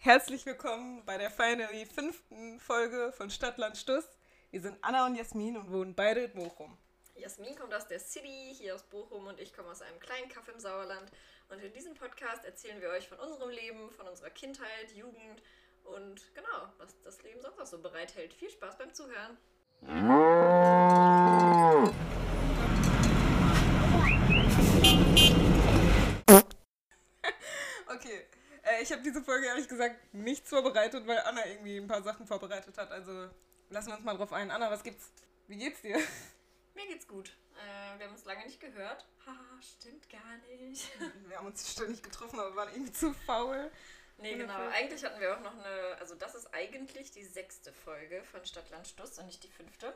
Herzlich willkommen bei der finally fünften Folge von Stadtland Stuss. Wir sind Anna und Jasmin und wohnen beide in Bochum. Jasmin kommt aus der City, hier aus Bochum und ich komme aus einem kleinen Kaff im Sauerland. Und in diesem Podcast erzählen wir euch von unserem Leben, von unserer Kindheit, Jugend und genau, was das Leben sonst noch so bereithält. Viel Spaß beim Zuhören. Okay, äh, ich habe diese Folge ehrlich gesagt nichts vorbereitet, weil Anna irgendwie ein paar Sachen vorbereitet hat. Also lassen wir uns mal drauf ein. Anna, was gibt's? Wie geht's dir? Mir geht's gut. Äh, wir haben uns lange nicht gehört. Haha, stimmt gar nicht. Wir haben uns ständig getroffen, aber waren irgendwie zu faul. Nee, genau. Eigentlich hatten wir auch noch eine, also das ist eigentlich die sechste Folge von Stadtland Stuss und nicht die fünfte.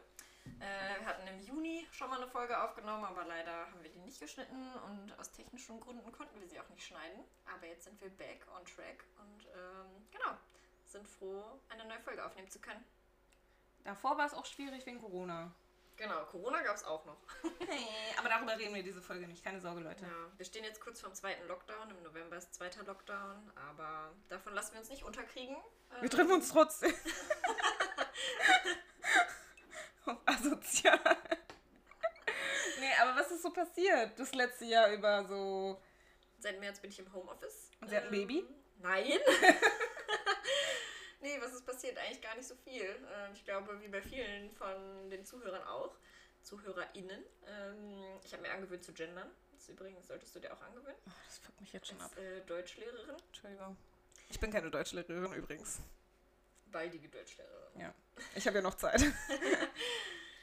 Äh, wir hatten im Juni schon mal eine Folge aufgenommen, aber leider haben wir die nicht geschnitten und aus technischen Gründen konnten wir sie auch nicht schneiden. Aber jetzt sind wir back on track und ähm, genau, sind froh, eine neue Folge aufnehmen zu können. Davor war es auch schwierig wegen Corona. Genau, Corona gab es auch noch. Hey, aber darüber reden wir diese Folge nicht. Keine Sorge, Leute. Ja, wir stehen jetzt kurz vorm zweiten Lockdown. Im November ist zweiter Lockdown, aber davon lassen wir uns nicht unterkriegen. Wir treffen uns trotzdem. Asozial. nee, aber was ist so passiert das letzte Jahr über so... Seit März bin ich im Homeoffice. Und sie hat ein Baby? Nein. nee, was ist passiert? Eigentlich gar nicht so viel. Ähm, ich glaube, wie bei vielen von den Zuhörern auch. ZuhörerInnen. Ähm, ich habe mir angewöhnt zu gendern. Das übrigens solltest du dir auch angewöhnen. Oh, das fuckt mich jetzt schon ab. Als äh, Deutschlehrerin. Entschuldigung. Ich bin keine Deutschlehrerin übrigens. Baldige Deutschlehrerin. Ja. Ich habe ja noch Zeit.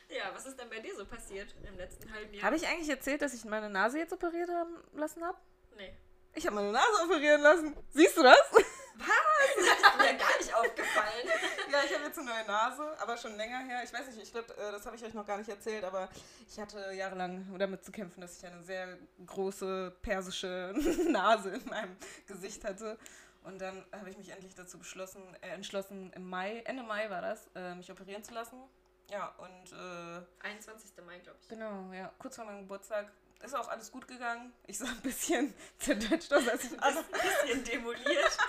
Ja, was ist denn bei dir so passiert im letzten halben Jahr? Habe ich eigentlich erzählt, dass ich meine Nase jetzt operiert haben lassen habe? Nee. Ich habe meine Nase operieren lassen. Siehst du das? Das ist mir gar nicht aufgefallen. ja, ich habe jetzt eine neue Nase, aber schon länger her. Ich weiß nicht, ich glaube, das habe ich euch noch gar nicht erzählt, aber ich hatte jahrelang damit zu kämpfen, dass ich eine sehr große persische Nase in meinem Gesicht hatte. Und dann habe ich mich endlich dazu beschlossen, äh, entschlossen, im Mai, Ende Mai war das, äh, mich operieren zu lassen. Ja, und äh, 21. Mai, glaube ich. genau, ja, kurz vor meinem Geburtstag ist auch alles gut gegangen. Ich sah ein bisschen zerdetscht aus, Also ein bisschen demoliert.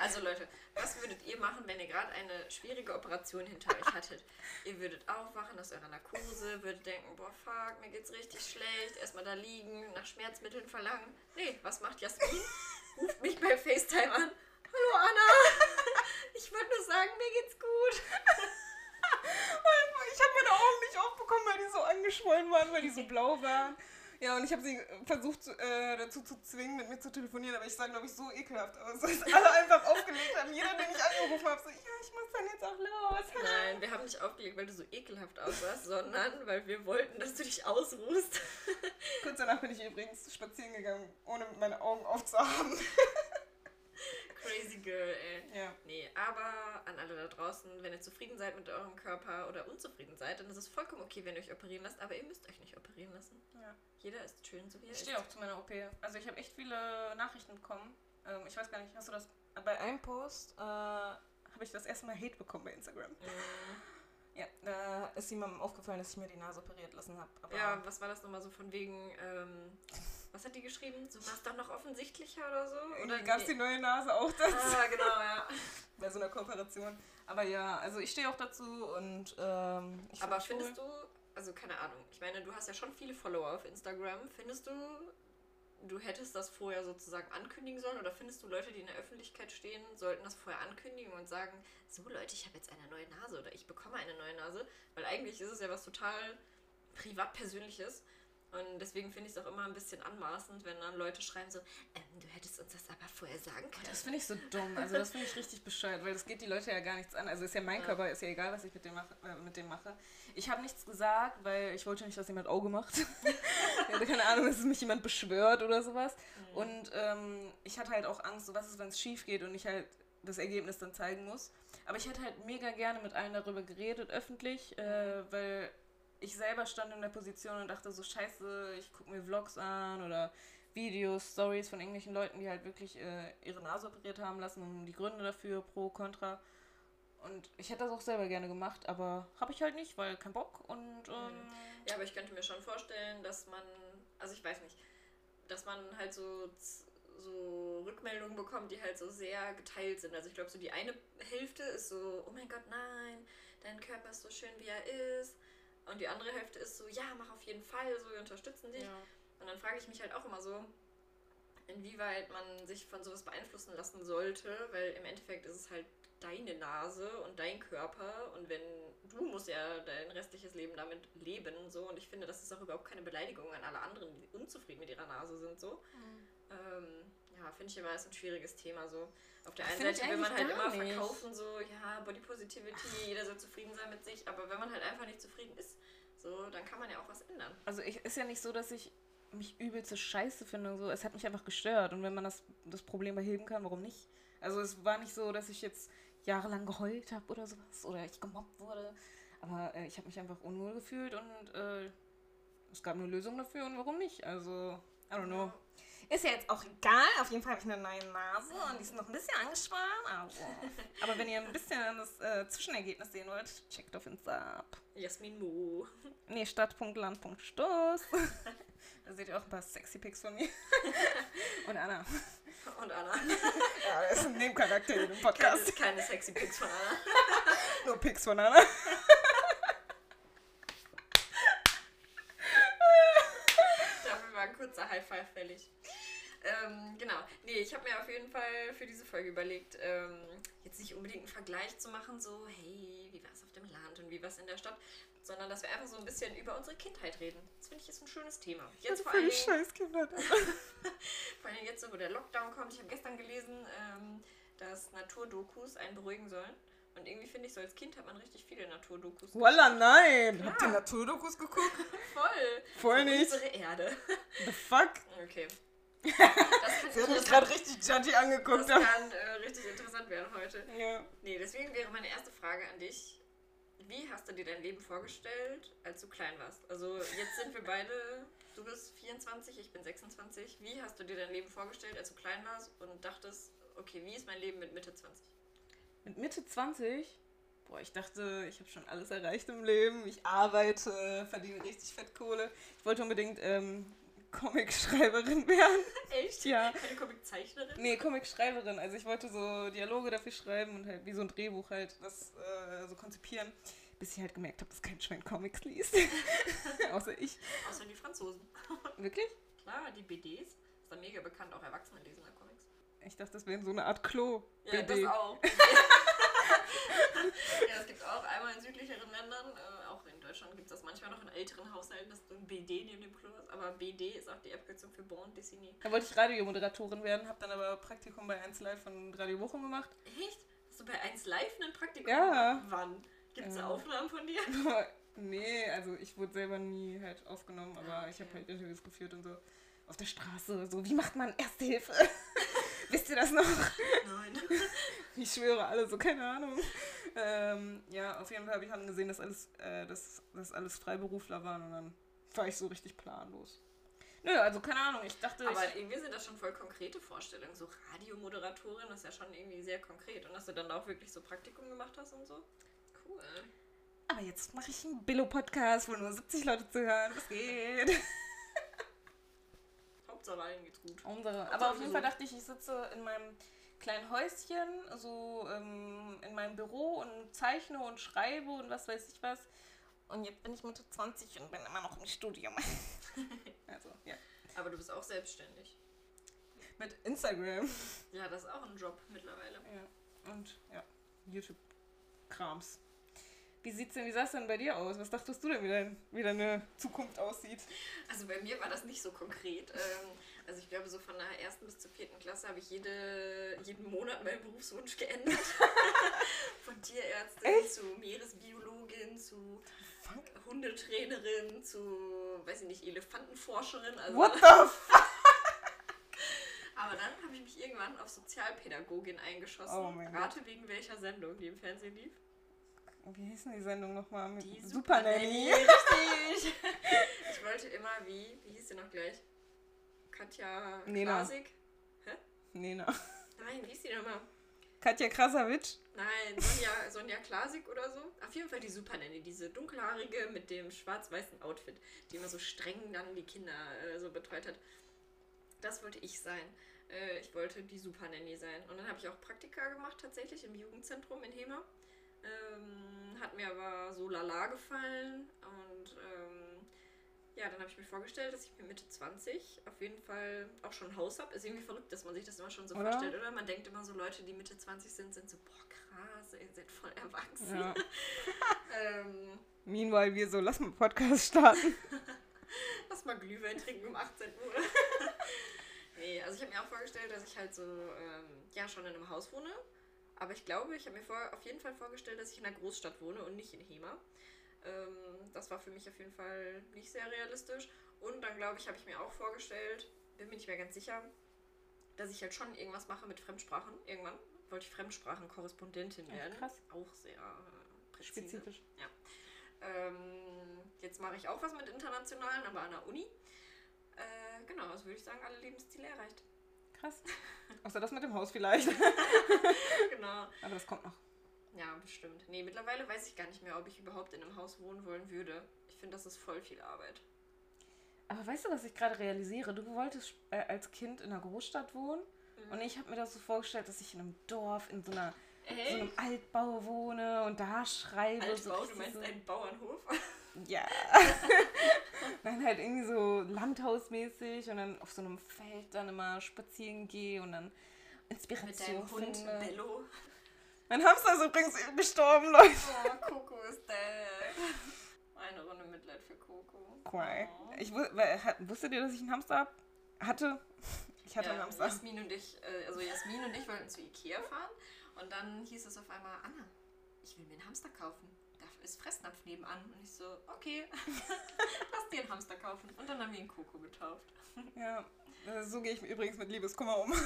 Also Leute, was würdet ihr machen, wenn ihr gerade eine schwierige Operation hinter euch hattet? Ihr würdet aufwachen aus eurer Narkose, würdet denken, boah fuck, mir geht's richtig schlecht, erstmal da liegen, nach Schmerzmitteln verlangen. Nee, was macht Jasmin? Ruft mich bei FaceTime an. Hallo Anna! Ich wollte nur sagen, mir geht's gut. Ich habe meine Augen nicht aufbekommen, weil die so angeschwollen waren, weil die so blau waren. Ja, und ich habe sie versucht äh, dazu zu zwingen, mit mir zu telefonieren, aber ich sah, glaube ich, so ekelhaft aus, dass alle einfach aufgelegt haben. Jeder, den ich angerufen habe, so, ja, ich muss dann jetzt auch los. Nein, wir haben nicht aufgelegt, weil du so ekelhaft aussahst, sondern weil wir wollten, dass du dich ausruhst. Kurz danach bin ich übrigens spazieren gegangen, ohne meine Augen aufzuhaben. Crazy Girl, ey. Ja. Nee, aber an alle da draußen, wenn ihr zufrieden seid mit eurem Körper oder unzufrieden seid, dann ist es vollkommen okay, wenn ihr euch operieren lasst, aber ihr müsst euch nicht operieren lassen. ja. Jeder ist schön, so wie er Ich ist. stehe auch zu meiner OP. Also ich habe echt viele Nachrichten bekommen. Ähm, ich weiß gar nicht, hast du das... Bei einem Post äh, habe ich das erste Mal Hate bekommen bei Instagram. Mm, Ja, da ist jemandem aufgefallen, dass ich mir die Nase operiert lassen habe. Ja, was war das nochmal so von wegen, ähm, was hat die geschrieben? So war es dann noch offensichtlicher oder so? Oder gab es die neue Nase auch dazu? Ah, genau, ja. bei so einer Kooperation. Aber ja, also ich stehe auch dazu und ähm, ich Aber find findest du, also keine Ahnung, ich meine, du hast ja schon viele Follower auf Instagram. Findest du, du hättest das vorher sozusagen ankündigen sollen? Oder findest du, Leute, die in der Öffentlichkeit stehen, sollten das vorher ankündigen und sagen, so Leute, ich habe jetzt eine neue Nase oder ich bekomme eine neue Nase? Weil eigentlich ist es ja was total privat-persönliches. Und deswegen finde ich es auch immer ein bisschen anmaßend, wenn dann Leute schreiben so, ähm, du hättest uns das aber vorher sagen können. Das finde ich so dumm. Also das finde ich richtig bescheuert, weil das geht die Leute ja gar nichts an. Also ist ja mein Ja. Körper, ist ja egal, was ich mit dem mache. Äh, mit dem mache. Ich habe nichts gesagt, weil ich wollte nicht, dass jemand Auge macht. ich hatte keine Ahnung, dass mich jemand beschwört oder sowas. Mhm. Und ähm, ich hatte halt auch Angst, so was ist, wenn es schief geht und ich halt das Ergebnis dann zeigen muss. Aber ich hätte halt mega gerne mit allen darüber geredet, öffentlich, äh, weil ich selber stand in der Position und dachte so, scheiße, ich gucke mir Vlogs an oder Videos, Stories von irgendwelchen Leuten, die halt wirklich äh, ihre Nase operiert haben lassen und die Gründe dafür, pro, contra. Und ich hätte das auch selber gerne gemacht, aber habe ich halt nicht, weil kein Bock und ähm, Ja, aber ich könnte mir schon vorstellen, dass man, also ich weiß nicht, dass man halt so, so Rückmeldungen bekommen, die halt so sehr geteilt sind. Also ich glaube, so die eine Hälfte ist so, oh mein Gott, nein, dein Körper ist so schön, wie er ist. Und die andere Hälfte ist so, ja, mach auf jeden Fall, so, wir unterstützen dich. Ja. Und dann frage ich mich halt auch immer so, inwieweit man sich von sowas beeinflussen lassen sollte, weil im Endeffekt ist es halt deine Nase und dein Körper und wenn du musst ja dein restliches Leben damit leben so und ich finde, das ist auch überhaupt keine Beleidigung an alle anderen, die unzufrieden mit ihrer Nase sind so. Ähm, ja, finde ich immer ist ein schwieriges Thema so. Auf der einen Find Seite will man halt immer nicht. verkaufen so, ja, Body Positivity, jeder soll zufrieden sein mit sich, aber wenn man halt einfach nicht zufrieden ist, so, dann kann man ja auch was ändern. Also ich, ist ja nicht so, dass ich mich übelste Scheiße finde. So. Es hat mich einfach gestört. Und wenn man das, das Problem beheben kann, warum nicht? Also es war nicht so, dass ich jetzt jahrelang geheult habe oder sowas. Oder ich gemobbt wurde. Aber äh, ich habe mich einfach unwohl gefühlt und äh, es gab eine Lösung dafür und warum nicht? Also, I don't know. Ist ja jetzt auch egal. Auf jeden Fall habe ich eine neue Nase und die ist noch ein bisschen angeschwollen. Also. Aber wenn ihr ein bisschen das äh, Zwischenergebnis sehen wollt, checkt auf Insta ab. Jasmin Mu. Nee, Stadt.land.stoß. da seht ihr auch ein paar sexy Pics von mir. Und Anna. Und Anna. Ja, das ist ein Nebencharakter im Keine, Podcast. keine sexy Pics von Anna. Nur Pics von Anna. Dafür war ein kurzer High Five fällig. Ähm, genau. Nee, ich habe mir auf jeden Fall für diese Folge überlegt, ähm, jetzt nicht unbedingt einen Vergleich zu machen, so, hey, wie war es auf dem Land und wie war es in der Stadt, sondern dass wir einfach so ein bisschen über unsere Kindheit reden. Das finde ich ist ein schönes Thema. Jetzt vor allen Dingen, Scheißkinder. vor Dingen jetzt, so, wo der Lockdown kommt. Ich habe gestern gelesen, ähm, dass Naturdokus einen beruhigen sollen. Und irgendwie finde ich so, als Kind hat man richtig viele Naturdokus. Voila, nein. Klar. Habt ihr Naturdokus geguckt? Voll. Voll nicht. Unsere Erde. The fuck? Okay. Sie hat mich gerade richtig judgy angeguckt. das kann äh, richtig interessant werden heute. Ja. Nee, deswegen wäre meine erste Frage an dich. Wie hast du dir dein Leben vorgestellt, als du klein warst? Also jetzt sind wir beide, du bist 24, ich bin 26. Wie hast du dir dein Leben vorgestellt, als du klein warst und dachtest, okay, wie ist mein Leben mit Mitte 20? Mit Mitte 20? Boah, ich dachte, ich habe schon alles erreicht im Leben. Ich arbeite, verdiene richtig fett Kohle. Ich wollte unbedingt ähm, Comic-Schreiberin werden. Echt? Ja. Keine Comiczeichnerin? Nee, Comic-Schreiberin. Also ich wollte so Dialoge dafür schreiben und halt wie so ein Drehbuch halt das äh, so konzipieren. Bis ich halt gemerkt habe, dass kein Schwein Comics liest. Außer ich. Außer die Franzosen. Wirklich? Klar, die BDs. Ist da mega bekannt, auch Erwachsene lesen da Comics. Ich dachte, das wäre so eine Art Klo. Ja, BD. das auch. Ja, es gibt auch einmal in südlicheren Ländern, äh, auch in Deutschland gibt es das manchmal noch in älteren Haushalten, dass du ein BD neben dem Klo hast. Aber BD ist auch die Abkürzung für Bond Dessiné. Da wollte ich Radiomoderatorin werden, habe dann aber Praktikum bei 1 Live von Radio Bochum gemacht. Echt? Hast du bei 1 Live ein Praktikum Ja. Wann? Gibt es Ja. Aufnahmen von dir? nee, also ich wurde selber nie halt aufgenommen, aber Ah, ich habe okay. halt Interviews geführt und so. Auf der Straße, so, wie macht man Erste Hilfe? Wisst ihr das noch? Nein. Ich schwöre alle, so keine Ahnung. Ähm, ja, auf jeden Fall habe ich dann gesehen, dass alles, äh, dass, dass alles Freiberufler waren und dann war ich so richtig planlos. Nö, also keine Ahnung, ich dachte, Aber ich, irgendwie sind das schon voll konkrete Vorstellungen. So Radiomoderatorin ist ja schon irgendwie sehr konkret. Und dass du dann auch wirklich so Praktikum gemacht hast und so. Cool. aber jetzt mache ich einen Billo-Podcast, wo nur 70 Leute zuhören. Was geht? Hauptsache allen geht's gut. Unsere. Hauptsache Aber auf jeden. Fall dachte ich, ich sitze in meinem kleinen Häuschen, so ähm, in meinem Büro und zeichne und schreibe und was weiß ich was. Und jetzt bin ich Mitte 20 und bin immer noch im Studium. also, ja. Aber du bist auch selbstständig. Mit Instagram. Ja, das ist auch ein Job mittlerweile. Ja. Und ja, YouTube-Krams. Wie sieht's denn, wie sah es denn bei dir aus? Was dachtest du denn, wie, dein, wie deine Zukunft aussieht? Also bei mir war das nicht so konkret. Ähm, also ich glaube, so von der ersten bis zur vierten Klasse habe ich jede, jeden Monat meinen Berufswunsch geändert. von Tierärztin Echt? zu Meeresbiologin zu. Hundetrainerin zu, weiß ich nicht, Elefantenforscherin. Also, What the fuck? aber dann habe ich mich irgendwann auf Sozialpädagogin eingeschossen. Oh. Rate wegen welcher Sendung, die im Fernsehen lief. Wie hieß denn die Sendung nochmal? Mit Die Super Nanny. Richtig. Ich wollte immer wie, wie hieß sie noch gleich? Katja Nena. Klasik? Nena. Nein, wie hieß die nochmal? Katja Krasavitsch. Nein, Sonja, Sonja Klasik oder so. Auf jeden Fall die Super Nanny, diese dunkelhaarige mit dem schwarz-weißen Outfit, die immer so streng dann die Kinder äh, so betreut hat. Das wollte ich sein. Äh, ich wollte die Super Nanny sein. Und dann habe ich auch Praktika gemacht, tatsächlich im Jugendzentrum in Hema. Ähm, hat mir aber so lala gefallen. Und ähm, ja, dann habe ich mir vorgestellt, dass ich mit Mitte 20 auf jeden Fall auch schon ein Haus habe. Ist irgendwie verrückt, dass man sich das immer schon so Oder? vorstellt, oder? Man denkt immer so, Leute, die Mitte 20 sind, sind so, boah, krass, ihr seid voll erwachsen. Ja. ähm, Meanwhile, wir so, lass mal einen Podcast starten. Lass mal Glühwein trinken um 18 Uhr. nee, also ich habe mir auch vorgestellt, dass ich halt so, ähm, ja, schon in einem Haus wohne. Aber ich glaube, ich habe mir vor, auf jeden Fall vorgestellt, dass ich in einer Großstadt wohne und nicht in Hema. Ähm, das war für mich auf jeden Fall nicht sehr realistisch. Und dann, glaube ich, habe ich mir auch vorgestellt, bin mir nicht mehr ganz sicher, dass ich halt schon irgendwas mache mit Fremdsprachen. Irgendwann wollte ich Fremdsprachenkorrespondentin werden. krass. Auch sehr äh, präzise. Spezifisch. Ähm, jetzt mache ich auch was mit Internationalen, aber an der Uni. Äh, genau, also würde ich sagen, alle Lebensziele erreicht. Krass. Außer das mit dem Haus vielleicht. genau. Aber das kommt noch. Ja, bestimmt. Nee, mittlerweile weiß ich gar nicht mehr, ob ich überhaupt in einem Haus wohnen wollen würde. Ich finde, das ist voll viel Arbeit. Aber weißt du, was ich gerade realisiere? Du wolltest äh, als Kind in einer Großstadt wohnen. Mhm. Und ich habe mir das so vorgestellt, dass ich in einem Dorf, in so, einer, so einem Altbau wohne und da schreibe. so Altbau, du richtig meinst so, einen Bauernhof? Ja. dann halt irgendwie so landhausmäßig und dann auf so einem Feld dann immer spazieren gehe und dann Mit Inspiration deinem Hund finde. Bello. Mein Hamster ist übrigens gestorben, Leute. Oh, Coco ist dead. Eine Runde Mitleid für Coco. Cool. Oh. Ich wu- weil, wusstet ihr, dass ich einen Hamster hab- hatte? Ich hatte einen ja, Hamster. Jasmin und ich, äh, also Jasmin und ich wollten zu Ikea fahren und dann hieß es auf einmal, Anna, ich will mir einen Hamster kaufen. Da ist Fressnapf nebenan. Und ich so, okay, lass dir einen Hamster kaufen. Und dann haben wir ihn Coco getauft. Ja, äh, so gehe ich übrigens mit Liebeskummer um.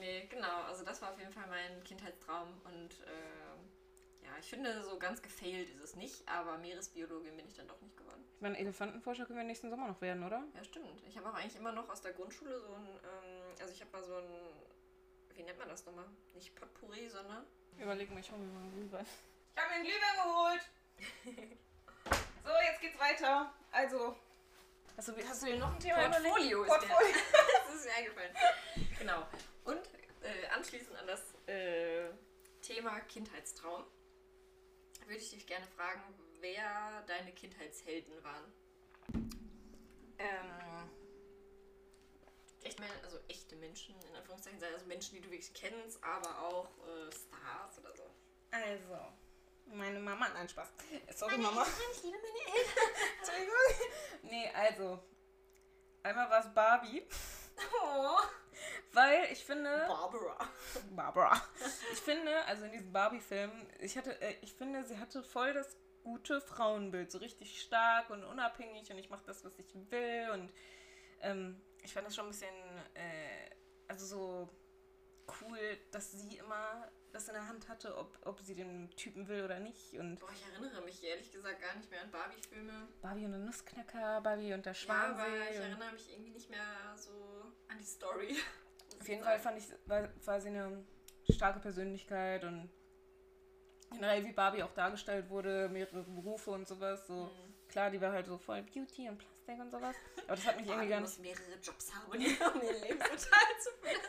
Nee, genau, also das war auf jeden Fall mein Kindheitstraum und äh, ja, ich finde, so ganz gefailt ist es nicht, aber Meeresbiologin bin ich dann doch nicht geworden. Ich meine, Elefantenforscher können wir nächsten Sommer noch werden, oder? Ja, stimmt. Ich habe auch eigentlich immer noch aus der Grundschule so ein, ähm, also ich habe mal so ein, wie nennt man das nochmal? Nicht Potpourri, sondern Überlegen wir, ich hole mir mal einen Glühwein. Ich habe mir einen Glühwein geholt. so, jetzt geht's weiter. Also, hast du, hast du dir noch ein Thema Portfolio überlegt? ist. Portfolio. das ist mir eingefallen. Genau. Und äh, anschließend an das äh, Thema Kindheitstraum würde ich dich gerne fragen, wer deine Kindheitshelden waren. Ähm, Echt, men- also echte Menschen, in Anführungszeichen, also Menschen, die du wirklich kennst, aber auch äh, Stars oder so. also, meine Mama, nein, Spaß. Sorry, Mama. Ich liebe meine Eltern. Entschuldigung. Nee, also, einmal war es Barbie, Oh. weil ich finde, Barbara. Barbara. Ich finde, also in diesem Barbie-Film, ich hatte, äh, ich finde, sie hatte voll das gute Frauenbild, so richtig stark und unabhängig und ich mache das, was ich will und ähm, ich fand das schon ein bisschen, äh, also so cool, dass sie immer das in der Hand hatte, ob, ob sie den Typen will oder nicht und Boah, ich erinnere mich ehrlich gesagt gar nicht mehr an Barbie-Filme. Barbie und der Nussknacker, Barbie und der Ja, aber ich Schwansee. erinnere mich irgendwie nicht mehr so an die Story. auf jeden Fall fand ich, war, war sie eine starke Persönlichkeit und generell wie Barbie auch dargestellt wurde, mehrere Berufe und sowas. So Mhm. klar, die war halt so voll Beauty und Plastik und sowas. Aber das hat mich irgendwie gar muss nicht. mehrere Jobs haben, um ihren Lebensunterhalt zu finden.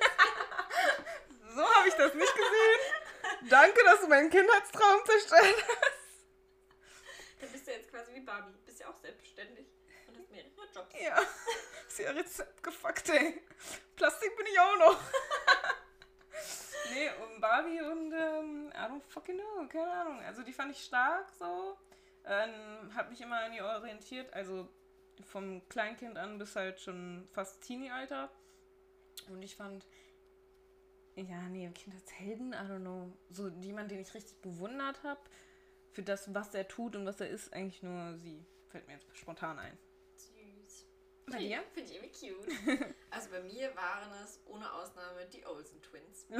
So habe ich das nicht gesehen. Danke, dass du meinen Kindheitstraum zerstört hast. Dann bist du jetzt quasi wie Barbie. Bist ja auch selbstständig und hast mehrere Jobs. Ja, ist ja Rezept gefuckt, ey. Plastik bin ich auch noch. nee, um Barbie und ähm, I don't fucking know, keine Ahnung. Also die fand ich stark so. Ähm, hab mich immer an ihr orientiert, also vom Kleinkind an bis halt schon fast Teenie-Alter. Und ich fand, ja, nee, Kindheitshelden, I don't know. So jemand, den ich richtig bewundert habe für das, was er tut und was er ist, eigentlich nur sie. Fällt mir jetzt spontan ein. Süß. Bei dir? Finde ich irgendwie cute. Also bei mir waren es ohne Ausnahme die Olsen Twins.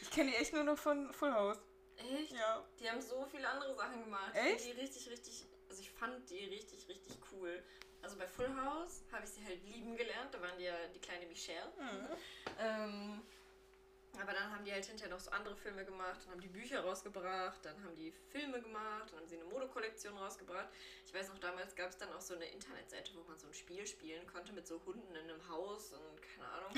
Ich kenne die echt nur noch von Full House. Echt? Ja. Die haben so viele andere Sachen gemacht. Echt? Die richtig, richtig, also ich fand die richtig, richtig cool. Also bei Full House habe ich sie halt lieben gelernt. Da waren die ja die kleine Michelle. Mhm. Ähm, Aber dann haben die halt hinterher noch so andere Filme gemacht, dann haben die Bücher rausgebracht, dann haben die Filme gemacht, dann haben sie eine Modekollektion rausgebracht. Ich weiß noch, damals gab es dann auch so eine Internetseite, wo man so ein Spiel spielen konnte mit so Hunden in einem Haus und keine Ahnung.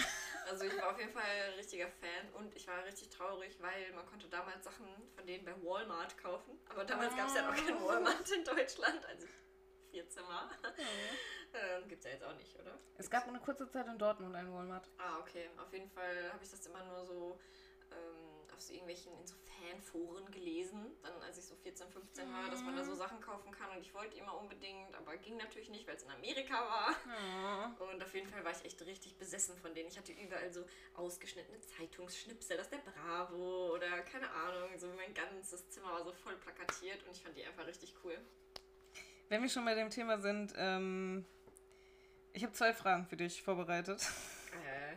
Also ich war auf jeden Fall ein richtiger Fan und ich war richtig traurig, weil man konnte damals Sachen von denen bei Walmart kaufen. Aber damals gab es ja noch kein Walmart in Deutschland, also 14 Mal. Ähm, Gibt es ja jetzt auch nicht, oder? Es gab eine kurze Zeit in Dortmund einen Walmart. Ah, okay. Auf jeden Fall habe ich das immer nur so ähm, auf so irgendwelchen in so Fanforen gelesen, dann als ich so 14, 15 war, dass man da so Sachen kaufen kann und ich wollte immer unbedingt, aber ging natürlich nicht, weil es in Amerika war. Ja. Und auf jeden Fall war ich echt richtig besessen von denen. Ich hatte überall so ausgeschnittene Zeitungsschnipsel aus der Bravo oder keine Ahnung, so mein ganzes Zimmer war so voll plakatiert und ich fand die einfach richtig cool. Wenn wir schon bei dem Thema sind, ähm, ich habe zwei Fragen für dich vorbereitet. Äh,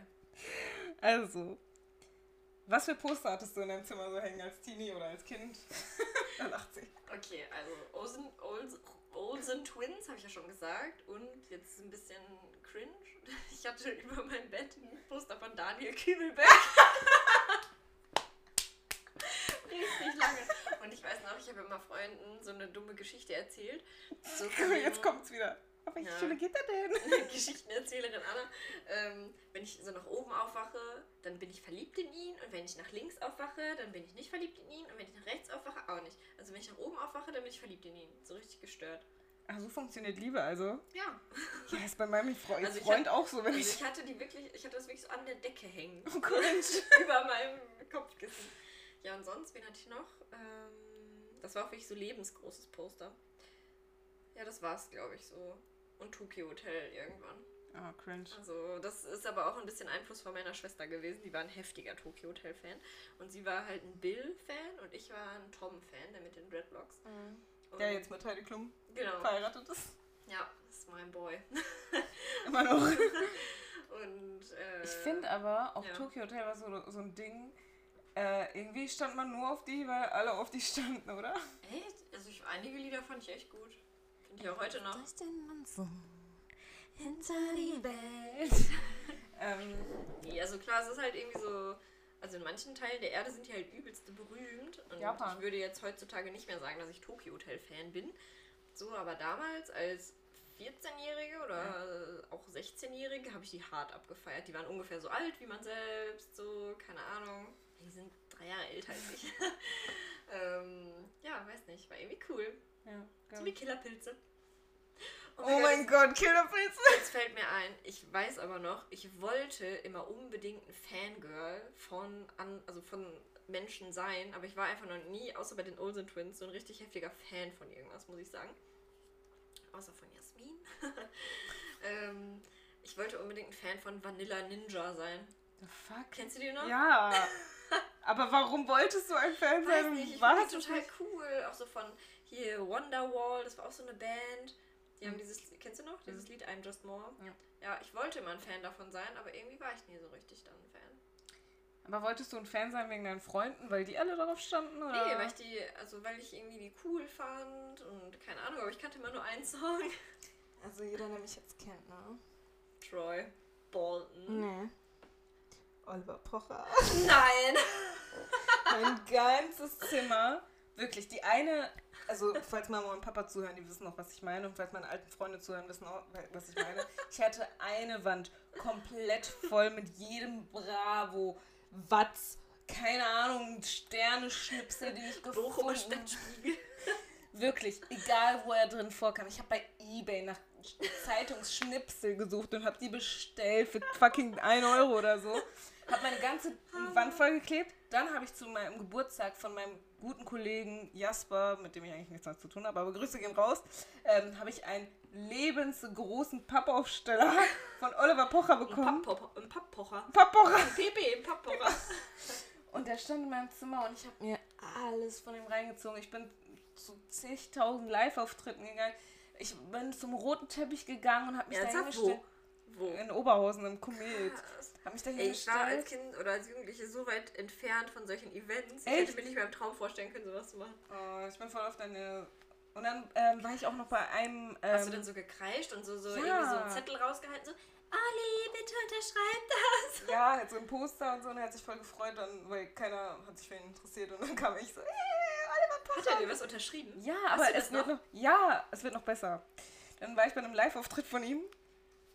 Also, was für Poster hattest du in deinem Zimmer so hängen als Teenie oder als Kind? da lacht sie. Okay, also Olsen, Olsen, Olsen Twins habe ich ja schon gesagt und jetzt ein bisschen cringe. Ich hatte über mein Bett ein Poster von Daniel Kübelberg. Richtig lange. Und ich weiß noch, ich habe immer Freunden so eine dumme Geschichte erzählt. So Jetzt kommt's wieder. Auf welche Ja. Schule geht er denn? Geschichtenerzählerin Anna. Ähm, wenn ich so nach oben aufwache, dann bin ich verliebt in ihn. Und wenn ich nach links aufwache, dann bin ich nicht verliebt in ihn. Und wenn ich nach rechts aufwache, auch nicht. Also wenn ich nach oben aufwache, dann bin ich verliebt in ihn. So richtig gestört. Ach, so funktioniert Liebe also. Ja. Ja, ist bei meinem Freund, Also ich Freund hab- auch so, wenn Also ich. ich hatte die wirklich, ich hatte das wirklich so an der Decke hängen. Oh, cringe. über meinem Kopfkissen. Ja, und sonst, wen hatte ich noch? Ähm, das war auch wirklich so lebensgroßes Poster. Ja, das war's, glaube ich, so. Und Tokyo Hotel irgendwann. Oh, cringe. Also, das ist aber auch ein bisschen Einfluss von meiner Schwester gewesen. Die war ein heftiger Tokyo Hotel Fan. Und sie war halt ein Bill-Fan und ich war ein Tom-Fan, der mit den Dreadlocks. Und, Der jetzt mit Heidi Klum Genau. verheiratet ist. Ja, das ist mein Boy. Immer noch. Und, äh, Ich finde aber, auch ja. Tokyo Hotel war so, so ein Ding. Äh, irgendwie stand man nur auf die, weil alle auf die standen, oder? Echt? Also, ich, einige Lieder fand ich echt gut. Finde ich auch heute noch. hinter die Welt. ähm, Nee, also klar, es ist halt irgendwie so. Also in manchen Teilen der Erde sind die halt übelst berühmt. Und Japan. ich würde jetzt heutzutage nicht mehr sagen, dass ich Tokyo Hotel Fan bin. So, aber damals als 14-Jährige oder auch 16-Jährige habe ich die hart abgefeiert. Die waren ungefähr so alt wie man selbst, so, keine Ahnung. Die sind drei Jahre älter als ich. ähm, ja, weiß nicht, war irgendwie cool. ja, So wie Killerpilze. Oh mein Gott, Killerpilze. Jetzt fällt mir ein, ich weiß aber noch, ich wollte immer unbedingt ein Fangirl von, an, also von Menschen sein, aber ich war einfach noch nie, außer bei den Olsen Twins, so ein richtig heftiger Fan von irgendwas, muss ich sagen. Außer von Jasmin. ähm, ich wollte unbedingt ein Fan von Vanilla Ninja sein. The fuck? Kennst du die noch? Ja. Aber warum wolltest du ein Fan Ich weiß sein? nicht, ich War das total nicht? cool. Auch so von hier Wonderwall, das war auch so eine Band. Die haben Mhm. dieses, kennst du noch? Dieses Lied I'm Just More? Ja. Ja, ich wollte immer ein Fan davon sein, aber irgendwie war ich nie so richtig dann ein Fan. Aber wolltest du ein Fan sein wegen deinen Freunden, weil die alle darauf standen? Oder? Nee, weil ich die, also weil ich irgendwie die cool fand und keine Ahnung, aber ich kannte immer nur einen Song. Also jeder, der mich jetzt kennt, ne? Troy Bolton. Nee. Oliver Pocher. Nein! mein ganzes Zimmer. Wirklich, die eine, also falls Mama und Papa zuhören, die wissen auch, was ich meine. Und falls meine alten Freunde zuhören, wissen auch, was ich meine. Ich hatte eine Wand komplett voll mit jedem Bravo, Watz, keine Ahnung, Sterne-Schnipsel, die ich gefunden habe. Wirklich, egal wo er drin vorkam. Ich habe bei Ebay nach Zeitungsschnipsel gesucht und habe die bestellt für fucking 1 Euro oder so. Habe meine ganze Wand vollgeklebt. Dann habe ich zu meinem Geburtstag von meinem guten Kollegen Jasper, mit dem ich eigentlich nichts mehr zu tun habe, aber Grüße gehen raus, ähm, habe ich einen lebensgroßen Pappaufsteller von Oliver Pocher Ein bekommen. Papppocher. Ein Papppocher. Papppocher. Ein PP, ein Papppocher. Und der stand in meinem Zimmer und ich habe mir alles von ihm reingezogen. Ich bin zu zigtausend Live-Auftritten gegangen. Ich bin zum roten Teppich gegangen und habe mich da Ernsthaft? hingestellt. Wo? In Oberhausen im Komet. Krass. Habe mich da ich war als. Kind oder als Jugendliche so weit entfernt von solchen Events. Ich Echt? hätte mir nicht mehr im Traum vorstellen können, sowas zu machen. Oh, ich bin voll auf deine. Und dann ähm, war ich auch noch bei einem. Hast du Ähm, denn so gekreischt und so, so ja. irgendwie so einen Zettel rausgehalten, so, Olli, bitte unterschreib das. Ja, halt so ein Poster und so und er hat sich voll gefreut, dann, weil keiner hat sich für ihn interessiert und dann kam ich so, hey, Hat er dir was unterschrieben? Ja, Hast aber es wird noch? Ja, es wird noch besser. Dann war ich bei einem Live-Auftritt von ihm.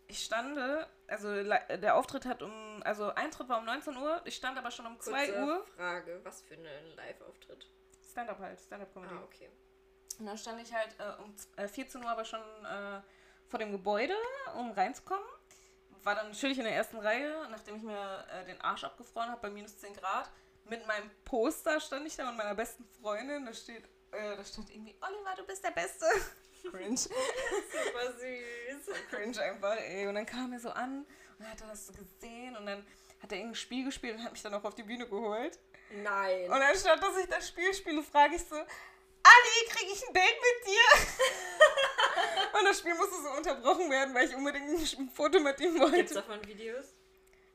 Ich stande, also der Auftritt hat um, also Eintritt war um 19 Uhr, ich stand aber schon um 2 Kurze Uhr. Frage, was für ein Live-Auftritt? Stand-up halt, Stand-up-Comedy. Ah, okay. Und dann stand ich halt äh, um z- äh, 14 Uhr aber schon äh, vor dem Gebäude, um reinzukommen. War dann natürlich in der ersten Reihe, nachdem ich mir äh, den Arsch abgefroren habe bei minus 10 Grad. Mit meinem Poster stand ich da und meiner besten Freundin. Da steht, äh, da stand irgendwie, Oliver, du bist der Beste. Cringe. Super süß. Cringe einfach, ey. Und dann kam er so an und dann hat er das so gesehen und dann hat er irgendein Spiel gespielt und hat mich dann auch auf die Bühne geholt. Nein. Und anstatt dass ich das Spiel spiele, frage ich so, Ali, kriege ich ein Date mit dir? und das Spiel musste so unterbrochen werden, weil ich unbedingt ein Foto mit ihm Gibt's wollte. davon Videos?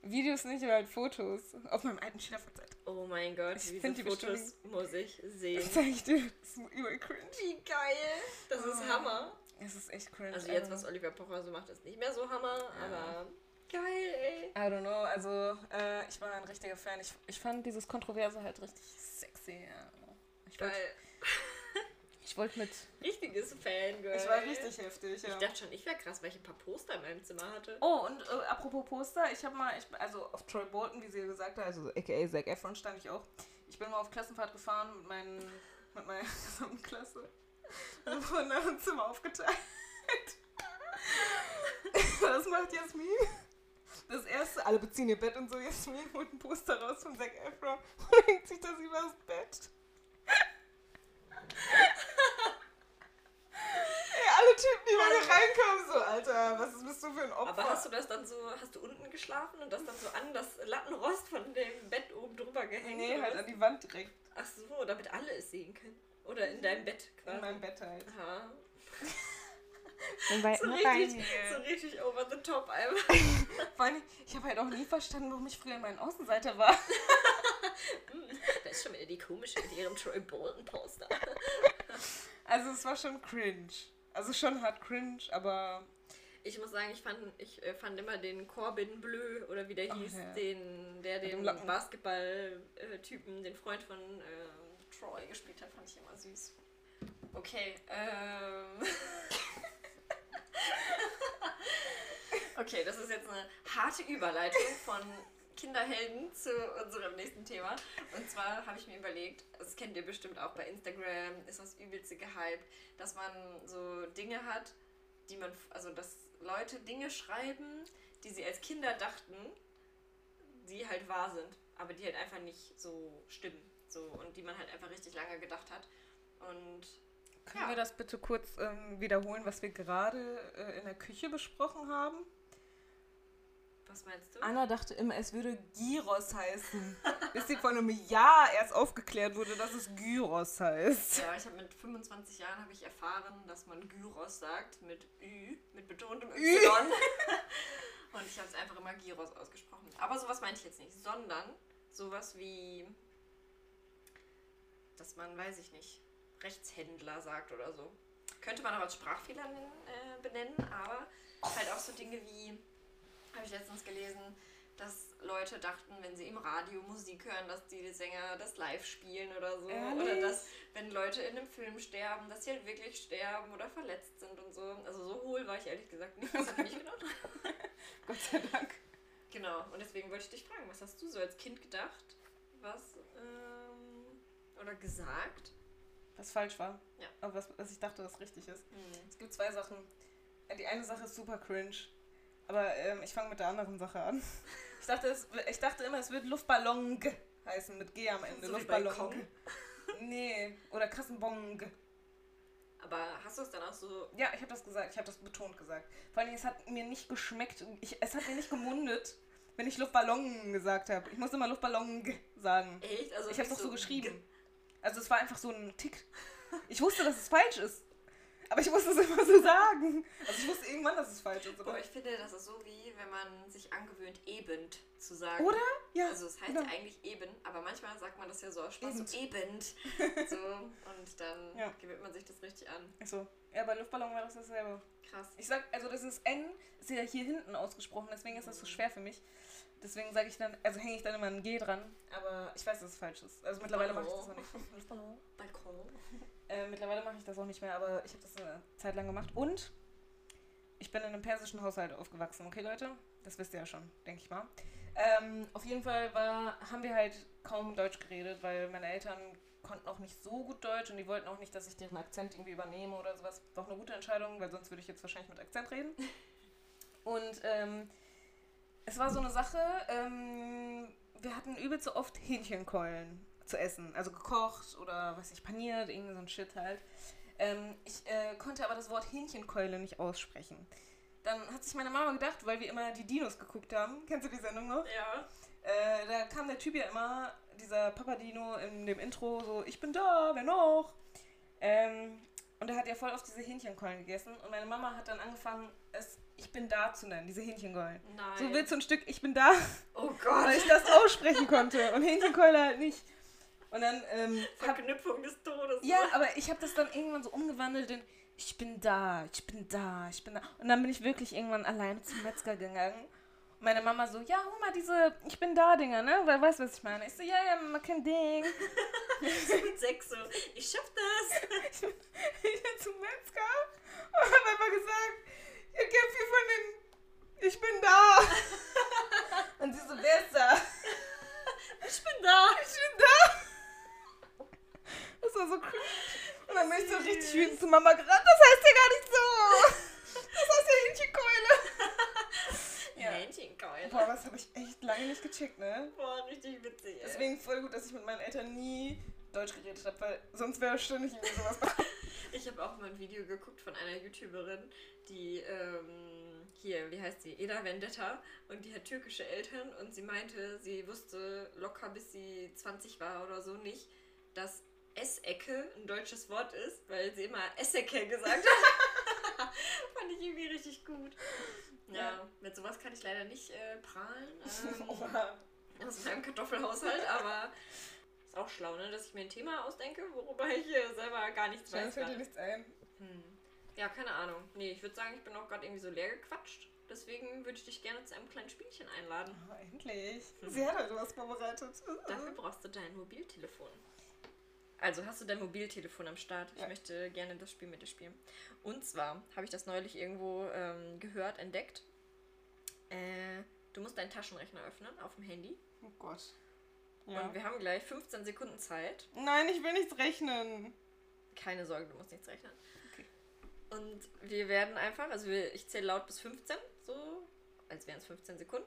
Videos nicht, aber halt Fotos. Auf meinem alten Schülerverzeit. Oh mein Gott, Ich diese die Fotos muss ich sehen. Das zeige ich dir. Das ist übel cringe. Wie geil. Das ist Oh. Hammer. Es ist echt cringe. Also jetzt, was Oliver Pocher so macht, ist nicht mehr so Hammer, aber geil, ey. I don't know, also äh, ich war ein richtiger Fan. Ich, ich fand dieses Kontroverse halt richtig sexy. Ja. Ich Geil. Ich wollt mit. Richtiges Fangirl. Ich war richtig heftig, ja. Ich dachte schon, ich wäre krass, weil ich ein paar Poster in meinem Zimmer hatte. Oh, und äh, apropos Poster, ich habe mal, ich, also auf Troy Bolton, wie sie ja gesagt hat, also aka Zac Efron stand ich auch. Ich bin mal auf Klassenfahrt gefahren mit, meinen, mit meiner gesamten Klasse. Und wurden ein Zimmer aufgeteilt. Was macht Jasmin? Das erste, alle beziehen ihr Bett und so, Jasmin holt ein Poster raus von Zac Efron und hängt sich das übers Bett. Ey, alle Typen, die mal hier reinkommen, so, Alter, was bist du für ein Opfer? Aber hast du das dann so, hast du unten geschlafen und das dann so an das Lattenrost von dem Bett oben drüber gehängt? Nee, halt an die Wand direkt. Ach so, damit alle es sehen können. Oder in deinem Bett quasi. In meinem Bett halt. Aha. So richtig, so richtig over the top einfach. Vor allem, ich habe halt auch nie verstanden, warum ich früher mein Außenseiter war. Da ist schon wieder die komische mit ihrem Troy Bolton Poster. Also es war schon cringe. Also schon hart cringe, aber Ich muss sagen, ich fand, ich äh, fand immer den Corbin Bleu oder wie der Ach, hieß, ja. den, der den. Basketball-Typen, den Freund von äh, Troy gespielt hat, fand ich immer süß. Okay, ähm. okay, das ist jetzt eine harte Überleitung von Kinderhelden zu unserem nächsten Thema. Und zwar habe ich mir überlegt, das kennt ihr bestimmt auch bei Instagram, ist das übelste gehypt, dass man so Dinge hat, die man, also dass Leute Dinge schreiben, die sie als Kinder dachten, die halt wahr sind, aber die halt einfach nicht so stimmen. So, und die man halt einfach richtig lange gedacht hat. Und können Ja. wir das bitte kurz ähm, wiederholen, was wir gerade äh, in der Küche besprochen haben? Was meinst du? Anna dachte immer, es würde Gyros heißen. bis sie vor einem Jahr erst aufgeklärt wurde, dass es Gyros heißt. Ja, ich habe mit 25 Jahren habe ich erfahren, dass man Gyros sagt mit Ü, mit betontem Ü. Y. Und ich habe es einfach immer Gyros ausgesprochen. Aber sowas meinte ich jetzt nicht, sondern sowas wie, dass man, weiß ich nicht, Rechtshändler sagt oder so. Könnte man auch als Sprachfehler äh, benennen, aber halt auch so Dinge wie, habe ich letztens gelesen, dass Leute dachten, wenn sie im Radio Musik hören, dass die Sänger das live spielen oder so. Oder Ehrlich? dass, wenn Leute in einem Film sterben, dass sie halt wirklich sterben oder verletzt sind und so. Also so hohl war ich ehrlich gesagt nicht. Das hab ich nicht gedacht. Gott sei Dank. Genau, und deswegen wollte ich dich fragen, was hast du so als Kind gedacht? Was, ähm, oder gesagt? Was falsch war. Ja. Aber was, was ich dachte, was richtig ist. Hm. Es gibt zwei Sachen. Die eine Sache ist super cringe. Aber ähm, ich fange mit der anderen Sache an. Ich dachte, es, ich dachte immer, es wird Luftballon heißen, mit G am Ende. So Luftballon. Nee, oder Kassenbong. Aber hast du es dann auch so. Ja, ich habe das gesagt, ich habe das betont gesagt. Vor allem, es hat mir nicht geschmeckt. Ich, es hat mir nicht gemundet, wenn ich Luftballon gesagt habe. Ich musste immer Luftballon sagen. Echt? Also Ich habe nicht doch so geschrieben. Also es war einfach so ein Tick. Ich wusste, dass es falsch ist. Aber ich musste es immer so sagen. Also ich wusste irgendwann, dass es falsch ist. Oder? ich finde, das ist so wie, wenn man sich angewöhnt, eben zu sagen. Oder? Ja. Also es heißt genau. ja eigentlich eben, aber manchmal sagt man das ja so aus Spaß, so eben. So, und dann Ja. gewöhnt man sich das richtig an. Achso. Ja, bei Luftballon war das dasselbe. Krass. Ich sag, also das ist N, ist ja hier hinten ausgesprochen, deswegen ist das so schwer für mich. Deswegen sage ich dann, also hänge ich dann immer ein G dran, aber ich weiß, dass es falsch ist. Also mittlerweile mache ich das auch nicht. Balkon. Äh, mittlerweile mache ich das auch nicht mehr, aber ich habe das eine Zeit lang gemacht. Und ich bin in einem persischen Haushalt aufgewachsen, okay Leute? Das wisst ihr ja schon, denke ich mal. Ähm, auf jeden Fall war, haben wir halt kaum Deutsch geredet, weil meine Eltern konnten auch nicht so gut Deutsch und die wollten auch nicht, dass ich deren Akzent irgendwie übernehme oder sowas. War auch eine gute Entscheidung, weil sonst würde ich jetzt wahrscheinlich mit Akzent reden. Und ähm, es war so eine Sache, ähm, wir hatten übelst so oft Hähnchenkeulen zu essen. Also gekocht oder, weiß ich, paniert, irgendwie so ein Shit halt. Ähm, ich äh, konnte aber das Wort Hähnchenkeule nicht aussprechen. Dann hat sich meine Mama gedacht, weil wir immer die Dinos geguckt haben. Kennst du die Sendung noch? Ja. Äh, da kam der Typ ja immer, dieser Papadino in dem Intro, so, ich bin da, wer noch? Ähm, und er hat ja voll oft diese Hähnchenkeulen gegessen. Und meine Mama hat dann angefangen, es ich bin da zu nennen, diese Hähnchenkeulen. Nein. So willst du ein Stück, ich bin da, Oh Gott. weil ich das aussprechen konnte. Und Hähnchenkeule halt nicht. Und dann, ähm, hab, Verknüpfung des Todes. ja, aber ich habe das dann irgendwann so umgewandelt in, ich bin da, ich bin da, ich bin da. Und dann bin ich wirklich irgendwann alleine zum Metzger gegangen. Und meine Mama so, ja, hol mal diese Ich bin da Dinger, ne? Weil weißt du, was ich meine? Ich so, ja, ja, Mama, kein Ding. so mit sechs so. Ich schaff das. Ich bin, ich bin zum Metzger und habe einfach gesagt, ihr kennt viel von den Ich bin da. Und sie so, wer ist da? Ich bin da. Ich bin war so cool. Und dann bin ich so richtig wütend zu Mama gerannt. Das heißt ja gar nicht so. Das heißt ja Hähnchenkeule. Ja. Hähnchenkeule. Boah, das habe ich echt lange nicht gecheckt, ne? Boah, richtig witzig. Ey. Deswegen voll gut, dass ich mit meinen Eltern nie Deutsch geredet habe, weil sonst wäre ständig irgendwie sowas. Ich habe auch mal ein Video geguckt von einer YouTuberin, die ähm, hier, wie heißt sie, Eda Vendetta und die hat türkische Eltern und sie meinte, sie wusste locker bis sie 20 war oder so nicht, dass Essecke ein deutsches Wort ist, weil sie immer Essecke gesagt hat. Fand ich irgendwie richtig gut. Ja, Ja. mit sowas kann ich leider nicht äh, prahlen. Ähm, aus meinem Kartoffelhaushalt, aber ist auch schlau, ne, dass ich mir ein Thema ausdenke, worüber ich äh, selber gar nichts Scheinbar weiß. fällt dir nichts ein. Hm. Ja, keine Ahnung. Nee, ich würde sagen, ich bin auch gerade irgendwie so leer gequatscht. Deswegen würde ich dich gerne zu einem kleinen Spielchen einladen. Oh, endlich. Sie hat halt was vorbereitet. Dafür brauchst du dein Mobiltelefon. Also hast du dein Mobiltelefon am Start. Ich Ja. möchte gerne das Spiel mit dir spielen. Und zwar habe ich das neulich irgendwo ähm, gehört, entdeckt. Äh, du musst deinen Taschenrechner öffnen auf dem Handy. Oh Gott. Ja. Und wir haben gleich 15 Sekunden Zeit. Nein, ich will nichts rechnen. Keine Sorge, du musst nichts rechnen. Okay. Und wir werden einfach, also wir, ich zähle laut bis 15, so als wären es 15 Sekunden.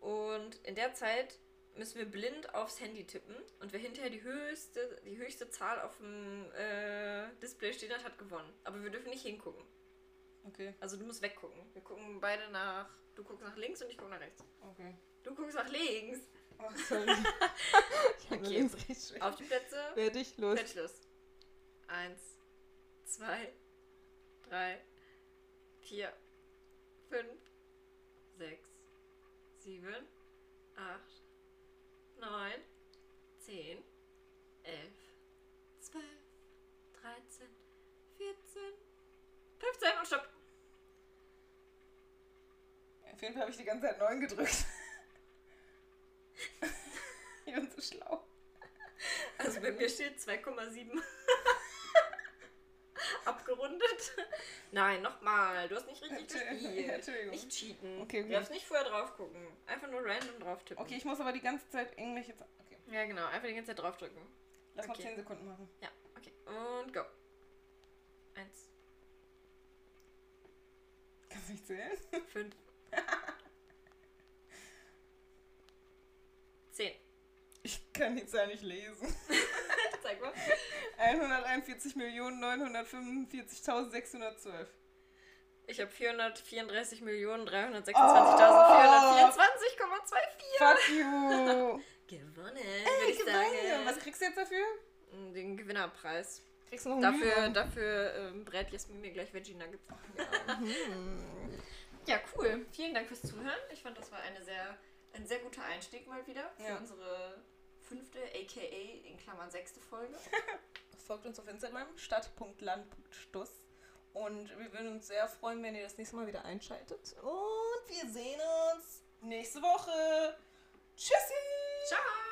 Und in der Zeit müssen wir blind aufs Handy tippen und wer hinterher die höchste, die höchste Zahl auf dem äh, Display steht hat, hat gewonnen. Aber wir dürfen nicht hingucken. Okay, Also du musst weggucken. Wir gucken beide nach. Du guckst nach links und ich gucke nach rechts. okay. Du guckst nach links. Oh, sorry. ich Okay. links rechts schwer. Auf die Plätze. Fertig, los. Fertig, los. Eins, zwei, drei, vier, fünf, sechs, sieben, acht, neun, zehn, elf, zwölf, dreizehn, vierzehn, fünfzehn und stopp. Auf jeden Fall habe ich die ganze Zeit 9 gedrückt. ich bin so schlau. Also bei mir steht 2,7. Abgerundet. Nein, nochmal. Du hast nicht richtig gespielt. Entschuldigung. Nicht cheaten. Okay, okay. Du darfst nicht vorher drauf gucken. Einfach nur random drauf tippen. Okay, ich muss aber die ganze Zeit irgendwelche. Okay, Ja, genau. Einfach die ganze Zeit drauf drücken. lass mal Okay. 10 Sekunden machen. Ja, okay. Und go. Eins, Kannst du nicht zählen? fünf. Zehn. Ich kann die Zahl nicht lesen. Mal. 141.945.612. Ich habe 434.326.424,24. Fuck you! Gewonnen, Ey, ich gewonnen. Was kriegst du jetzt dafür? Den Gewinnerpreis. Kriegst du noch einen Dafür, dafür ähm, brät Jasmin mir gleich Veggie Nuggets. Ja, cool. Vielen Dank fürs Zuhören. Ich fand, das war eine sehr, ein sehr guter Einstieg mal wieder für Ja. unsere fünfte, aka in Klammern sechste Folge. Folgt uns auf Instagram, stadt.land.stuss. Und wir würden uns sehr freuen, wenn ihr das nächste Mal wieder einschaltet. Und wir sehen uns nächste Woche. Tschüssi! Ciao!